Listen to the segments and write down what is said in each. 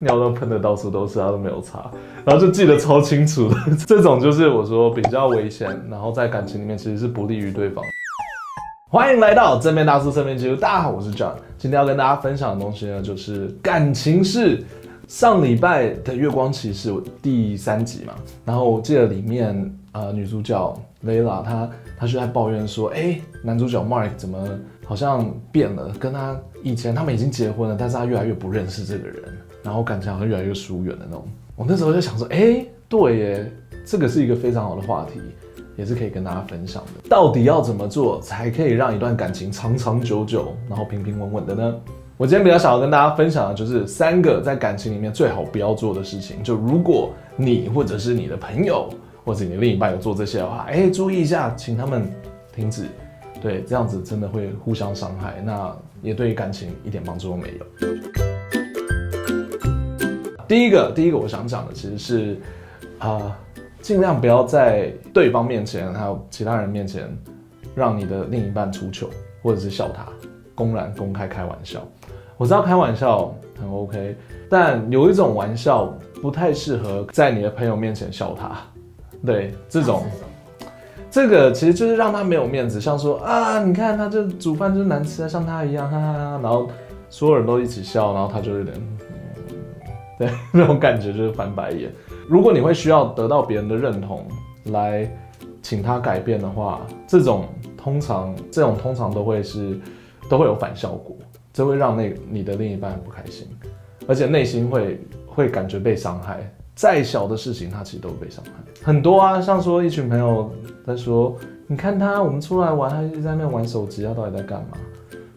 尿都喷的到处都是，他都没有擦，然后就记得超清楚的。这种就是我说比较危险，然后在感情里面其实是不利于对方。欢迎来到正面大叔正面记录，大家好，我是 John，今天要跟大家分享的东西呢，就是感情事。上礼拜的《月光骑士》第三集嘛，然后我记得里面呃女主角 Layla 她她就在抱怨说，哎，男主角 Mark 怎么好像变了，跟他以前他们已经结婚了，但是他越来越不认识这个人，然后感情好像越来越疏远的那种。我那时候就想说，哎，对耶，这个是一个非常好的话题，也是可以跟大家分享的。到底要怎么做才可以让一段感情长长久久，然后平平稳稳的呢？我今天比较想要跟大家分享的就是三个在感情里面最好不要做的事情。就如果你或者是你的朋友或者你的另一半有做这些的话，哎，注意一下，请他们停止。对，这样子真的会互相伤害，那也对感情一点帮助都没有。第一个，第一个我想讲的其实是啊，尽量不要在对方面前还有其他人面前让你的另一半出糗，或者是笑他，公然公开开玩笑。我知道开玩笑很 OK，但有一种玩笑不太适合在你的朋友面前笑他。对，这种，这个其实就是让他没有面子，像说啊，你看他这煮饭就是难吃啊，像他一样，哈哈哈。然后所有人都一起笑，然后他就有点，对，那种感觉就是翻白眼。如果你会需要得到别人的认同来请他改变的话，这种通常这种通常都会是都会有反效果。这会让那你的另一半不开心，而且内心会会感觉被伤害。再小的事情，他其实都会被伤害。很多啊，像说一群朋友在说，你看他，我们出来玩，他一直在那边玩手机，他到底在干嘛？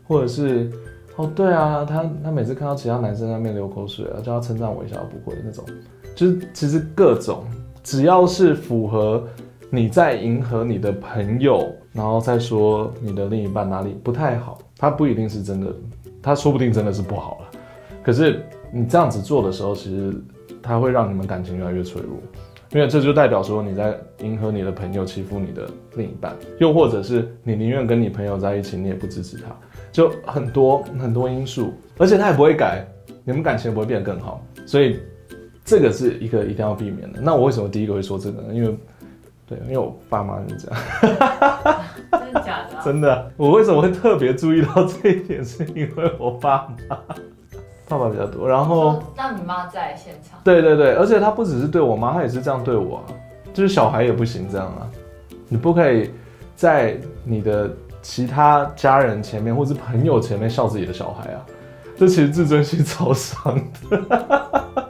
或者是，哦，对啊，他他每次看到其他男生在那边流口水啊，叫他称赞我一下都不会那种。就是其实各种，只要是符合你在迎合你的朋友，然后再说你的另一半哪里不太好，他不一定是真的。他说不定真的是不好了，可是你这样子做的时候，其实他会让你们感情越来越脆弱，因为这就代表说你在迎合你的朋友，欺负你的另一半，又或者是你宁愿跟你朋友在一起，你也不支持他，就很多很多因素，而且他也不会改，你们感情也不会变得更好，所以这个是一个一定要避免的。那我为什么第一个会说这个呢？因为对，因为我爸妈是这样。真的假的？真的。我为什么会特别注意到这一点？是因为我爸妈，爸爸比较多。然后，让你妈在现场。对对对，而且他不只是对我妈，他也是这样对我啊。就是小孩也不行这样啊，你不可以在你的其他家人前面或是朋友前面笑自己的小孩啊，这其实自尊心超伤的。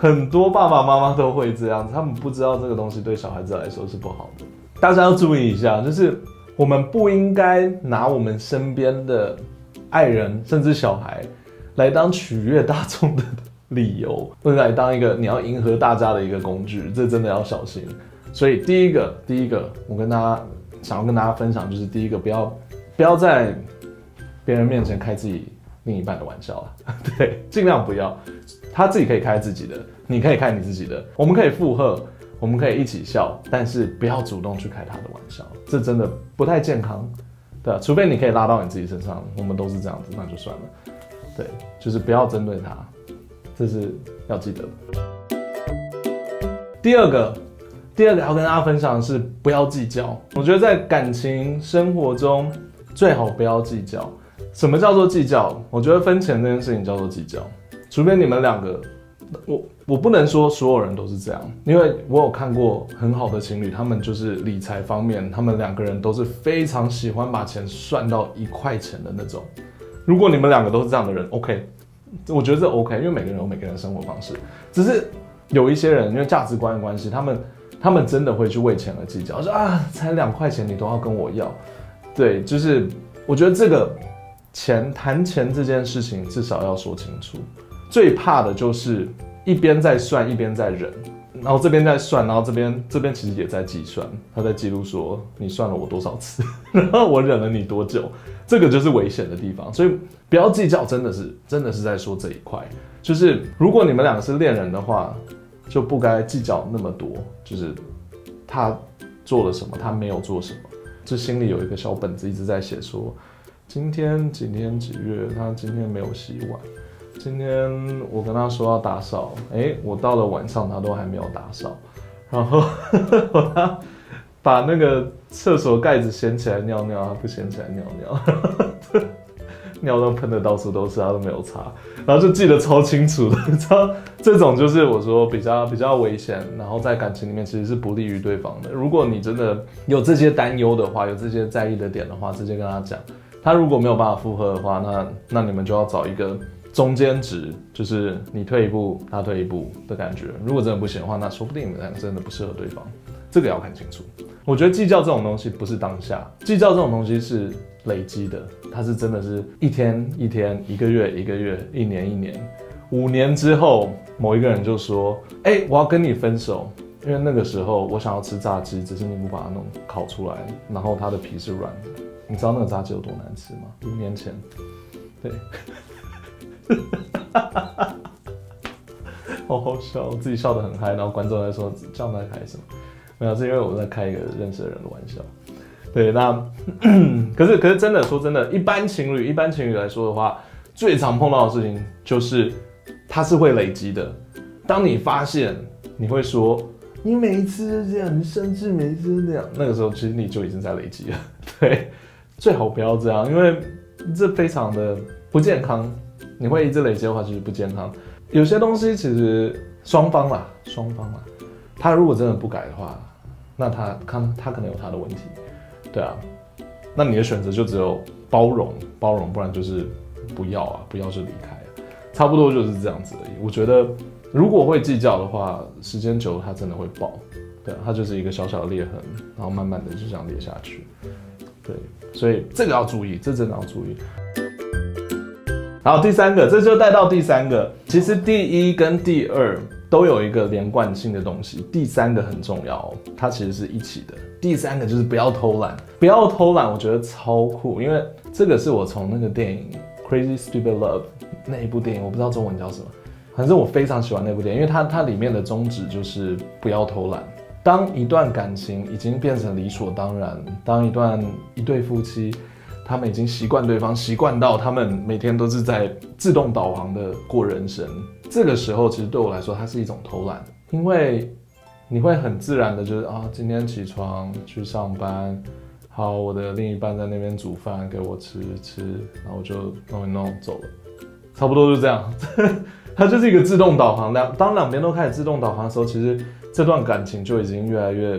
很多爸爸妈妈都会这样，他们不知道这个东西对小孩子来说是不好的。大家要注意一下，就是我们不应该拿我们身边的爱人甚至小孩来当取悦大众的理由，或者来当一个你要迎合大家的一个工具，这真的要小心。所以第一个，第一个，我跟大家想要跟大家分享，就是第一个，不要不要在别人面前开自己另一半的玩笑啊，对，尽量不要。他自己可以开自己的，你可以开你自己的，我们可以附和，我们可以一起笑，但是不要主动去开他的玩笑，这真的不太健康，对啊，除非你可以拉到你自己身上，我们都是这样子，那就算了，对，就是不要针对他，这是要记得。第二个，第二个要跟大家分享的是不要计较，我觉得在感情生活中最好不要计较。什么叫做计较？我觉得分钱这件事情叫做计较。除非你们两个，我我不能说所有人都是这样，因为我有看过很好的情侣，他们就是理财方面，他们两个人都是非常喜欢把钱算到一块钱的那种。如果你们两个都是这样的人，OK，我觉得这 OK，因为每个人有每个人的生活方式。只是有一些人因为价值观的关系，他们他们真的会去为钱而计较，说啊，才两块钱你都要跟我要，对，就是我觉得这个钱谈钱这件事情至少要说清楚。最怕的就是一边在算一边在忍，然后这边在算，然后这边这边其实也在计算，他在记录说你算了我多少次，然后我忍了你多久，这个就是危险的地方。所以不要计较，真的是真的是在说这一块，就是如果你们两个是恋人的话，就不该计较那么多，就是他做了什么，他没有做什么，就心里有一个小本子一直在写说，今天几天几月，他今天没有洗碗。今天我跟他说要打扫，哎，我到了晚上他都还没有打扫，然后他 把那个厕所盖子掀起来尿尿，他不掀起来尿尿。尿都喷的到处都是，他都没有擦，然后就记得超清楚的。知 道这种就是我说比较比较危险，然后在感情里面其实是不利于对方的。如果你真的有这些担忧的话，有这些在意的点的话，直接跟他讲。他如果没有办法复合的话，那那你们就要找一个中间值，就是你退一步，他退一步的感觉。如果真的不行的话，那说不定你们两个真的不适合对方。这个要看清楚。我觉得计较这种东西不是当下，计较这种东西是累积的，它是真的是一天一天、一个月一个月、一年一年、五年之后，某一个人就说：“哎、我要跟你分手，因为那个时候我想要吃炸鸡，只是你不把它弄烤出来，然后它的皮是软的。你知道那个炸鸡有多难吃吗？”五年前，对，好好笑，我自己笑得很嗨，然后观众在说：“这样在开什么？”没有，是因为我在开一个认识的人的玩笑。对，那 可是可是真的说真的，一般情侣一般情侣来说的话，最常碰到的事情就是它是会累积的。当你发现你会说你每一次都这样，你甚至每一次都这样，那个时候其实你就已经在累积了。对，最好不要这样，因为这非常的不健康。你会一直累积的话，其实不健康。有些东西其实双方啦，双方啦，他如果真的不改的话。那他看他可能有他的问题，对啊，那你的选择就只有包容，包容，不然就是不要啊，不要就离开，差不多就是这样子而已。我觉得如果会计较的话，时间久了它真的会爆，对啊，它就是一个小小的裂痕，然后慢慢的就这样裂下去，对，所以这个要注意，这真的要注意。好，第三个，这就带到第三个，其实第一跟第二。都有一个连贯性的东西，第三个很重要，它其实是一起的。第三个就是不要偷懒，不要偷懒，我觉得超酷，因为这个是我从那个电影《Crazy Stupid Love》那一部电影，我不知道中文叫什么，反正我非常喜欢那部电影，因为它它里面的宗旨就是不要偷懒。当一段感情已经变成理所当然，当一段一对夫妻。他们已经习惯对方，习惯到他们每天都是在自动导航的过人生。这个时候，其实对我来说，它是一种偷懒，因为你会很自然的，就是啊，今天起床去上班，好，我的另一半在那边煮饭给我吃吃，然后我就弄一弄走了，差不多就这样。它就是一个自动导航。两当两边都开始自动导航的时候，其实这段感情就已经越来越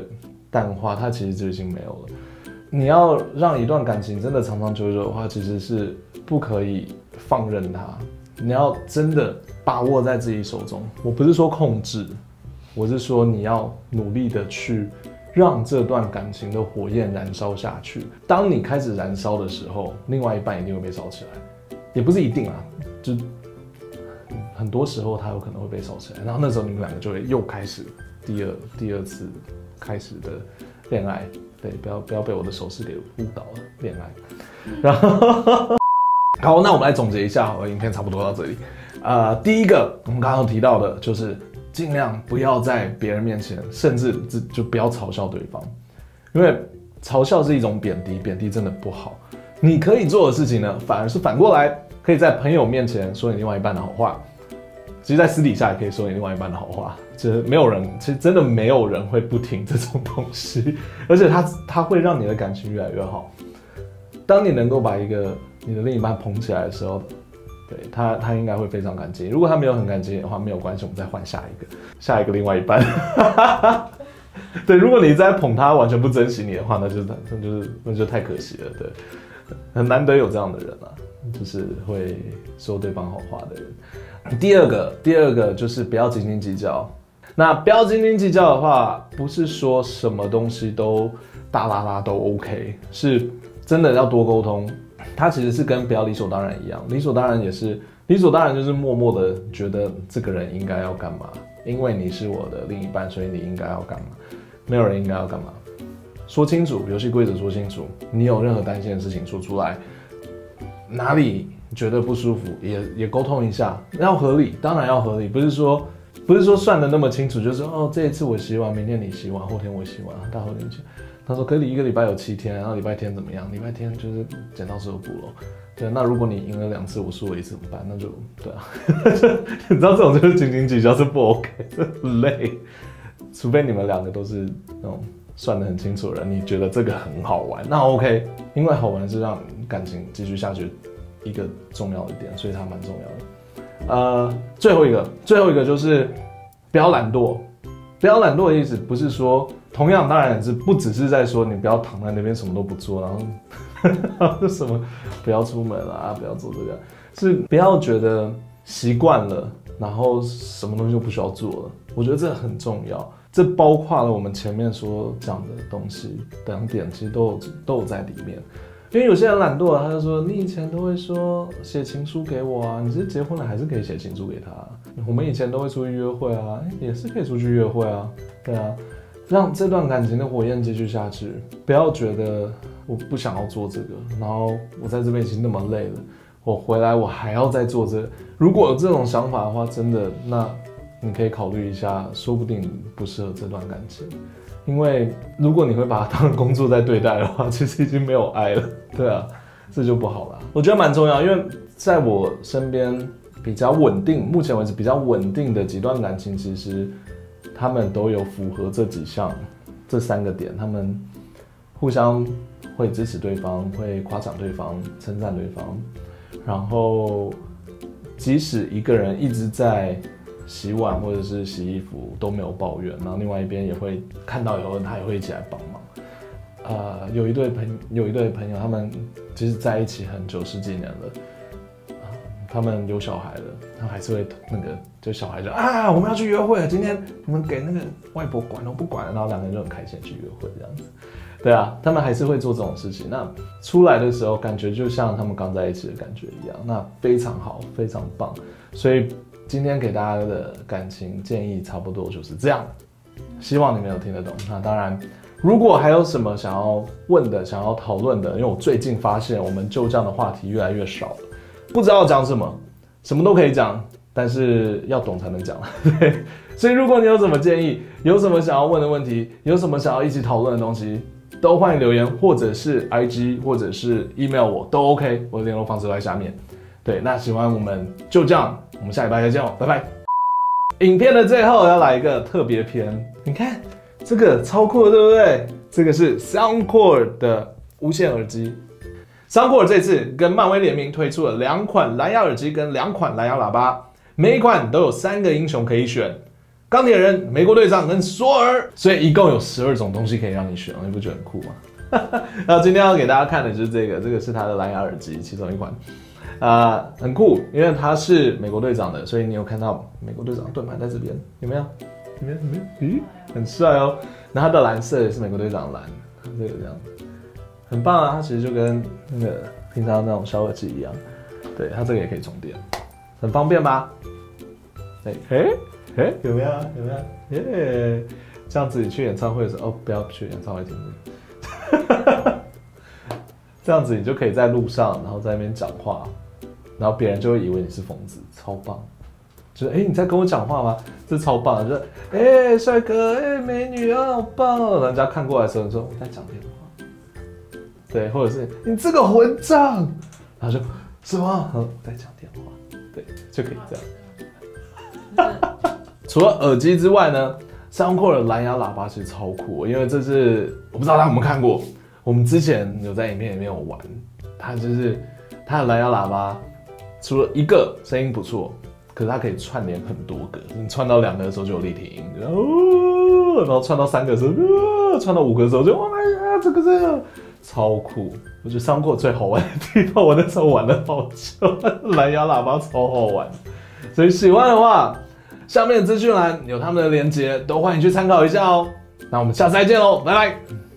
淡化，它其实就已经没有了。你要让一段感情真的长长久久的话，其实是不可以放任它。你要真的把握在自己手中。我不是说控制，我是说你要努力的去让这段感情的火焰燃烧下去。当你开始燃烧的时候，另外一半一定会被烧起来，也不是一定啊，就很多时候他有可能会被烧起来。然后那时候你们两个就会又开始第二第二次开始的恋爱。对，不要不要被我的手势给误导了。恋爱，然后好，那我们来总结一下，好了，影片差不多到这里。呃，第一个我们刚刚提到的就是尽量不要在别人面前，甚至就就不要嘲笑对方，因为嘲笑是一种贬低，贬低真的不好。你可以做的事情呢，反而是反过来，可以在朋友面前说你另外一半的好话。其实，在私底下也可以说你另外一半的好话，其实没有人，其实真的没有人会不听这种东西，而且它它会让你的感情越来越好。当你能够把一个你的另一半捧起来的时候，对他他应该会非常感激。如果他没有很感激的话，没有关系，我们再换下一个，下一个另外一半。对，如果你在捧他完全不珍惜你的话，那就那就是那就太可惜了。对，很难得有这样的人啊，就是会说对方好话的人。第二个，第二个就是不要斤斤计较。那不要斤斤计较的话，不是说什么东西都大啦啦都 OK，是真的要多沟通。它其实是跟不要理所当然一样，理所当然也是理所当然，就是默默的觉得这个人应该要干嘛，因为你是我的另一半，所以你应该要干嘛。没有人应该要干嘛，说清楚游戏规则，说清楚。你有任何担心的事情说出来，哪里？觉得不舒服，也也沟通一下，要合理，当然要合理，不是说不是说算的那么清楚，就是哦，这一次我洗碗，明天你洗碗，后天我洗碗，大后天去。他说可以一个礼拜有七天，然后礼拜天怎么样？礼拜天就是剪刀石头布喽。对，那如果你赢了两次，我输了一次怎么办？那就对啊，你知道这种就是斤斤计较是不 OK，累。除非你们两个都是那种算得很清楚的人，你觉得这个很好玩，那 OK，因为好玩是让感情继续下去一个重要的点，所以它蛮重要的。呃，最后一个，最后一个就是不要懒惰。不要懒惰的意思不是说，同样当然是不只是在说你不要躺在那边什么都不做，然后。什么？不要出门啊！不要做这个，是不要觉得习惯了，然后什么东西就不需要做了。我觉得这很重要，这包括了我们前面所讲的东西两点，其实都有都有在里面。因为有些人懒惰，他就说：“你以前都会说写情书给我啊，你是结婚了还是可以写情书给他？我们以前都会出去约会啊，也是可以出去约会啊，对啊。”让这段感情的火焰继续下去，不要觉得我不想要做这个，然后我在这边已经那么累了，我回来我还要再做这个。如果有这种想法的话，真的，那你可以考虑一下，说不定不适合这段感情。因为如果你会把它当工作在对待的话，其实已经没有爱了，对啊，这就不好了。我觉得蛮重要，因为在我身边比较稳定，目前为止比较稳定的几段感情，其实。他们都有符合这几项，这三个点，他们互相会支持对方，会夸奖对方，称赞对方，然后即使一个人一直在洗碗或者是洗衣服都没有抱怨，然后另外一边也会看到以后他也会一起来帮忙。呃，有一对朋有一对朋友，他们其实在一起很久十几年了。他们有小孩了，他还是会那个，就小孩就啊，我们要去约会了，今天你们给那个外婆管了，不管了，然后两个人就很开心去约会这样子。对啊，他们还是会做这种事情。那出来的时候，感觉就像他们刚在一起的感觉一样，那非常好，非常棒。所以今天给大家的感情建议差不多就是这样，希望你们有听得懂。那当然，如果还有什么想要问的、想要讨论的，因为我最近发现我们就这样的话题越来越少了。不知道讲什么，什么都可以讲，但是要懂才能讲。对，所以如果你有什么建议，有什么想要问的问题，有什么想要一起讨论的东西，都欢迎留言，或者是 IG，或者是 email 我都 OK，我的联络方式在下面。对，那喜欢我们就这样，我们下礼拜再见哦，拜拜。影片的最后要来一个特别篇，你看这个超酷，对不对？这个是 Soundcore 的无线耳机。Soundcore 这次跟漫威联名推出了两款蓝牙耳机跟两款蓝牙喇叭，每一款都有三个英雄可以选：钢铁人、美国队长跟索尔，所以一共有十二种东西可以让你选，你不觉得很酷吗？那今天要给大家看的就是这个，这个是它的蓝牙耳机，其中一款，呃，很酷，因为它是美国队长的，所以你有看到美国队长的盾牌在这边，有没有？有没有？有没有？咦，很帅哦。那它的蓝色也是美国队长蓝，这个这样。很棒啊，它其实就跟那个平常那种小耳机一样，对，它这个也可以充电，很方便吧？哎哎哎，有没有？有没有？耶！这样子你去演唱会的时候，哦，不要去演唱会听这个，这样子你就可以在路上，然后在那边讲话，然后别人就会以为你是疯子，超棒！就是哎，你在跟我讲话吗？这超棒！就是哎，帅哥，哎，美女啊，好棒哦！人家看过来的时候，你说我在讲电话。对，或者是你这个混账，然后就什么？嗯，在讲电话，对，就可以这样。除了耳机之外呢，Soundcore 的蓝牙喇叭其实超酷，因为这是我不知道大家有没有看过，我们之前有在影片里面有玩，它就是它的蓝牙喇叭，除了一个声音不错，可是它可以串联很多个，你串到两个的时候就有立体音，然后然后串到三个的时候，串到五个的时候就哇呀，这个这个。超酷！我觉得 Soundcore 最好玩的地方，我那时候玩了好久，蓝牙喇叭超好玩。所以喜欢的话，下面的资讯栏有他们的链接，都欢迎去参考一下哦。那我们下次再见喽，拜拜。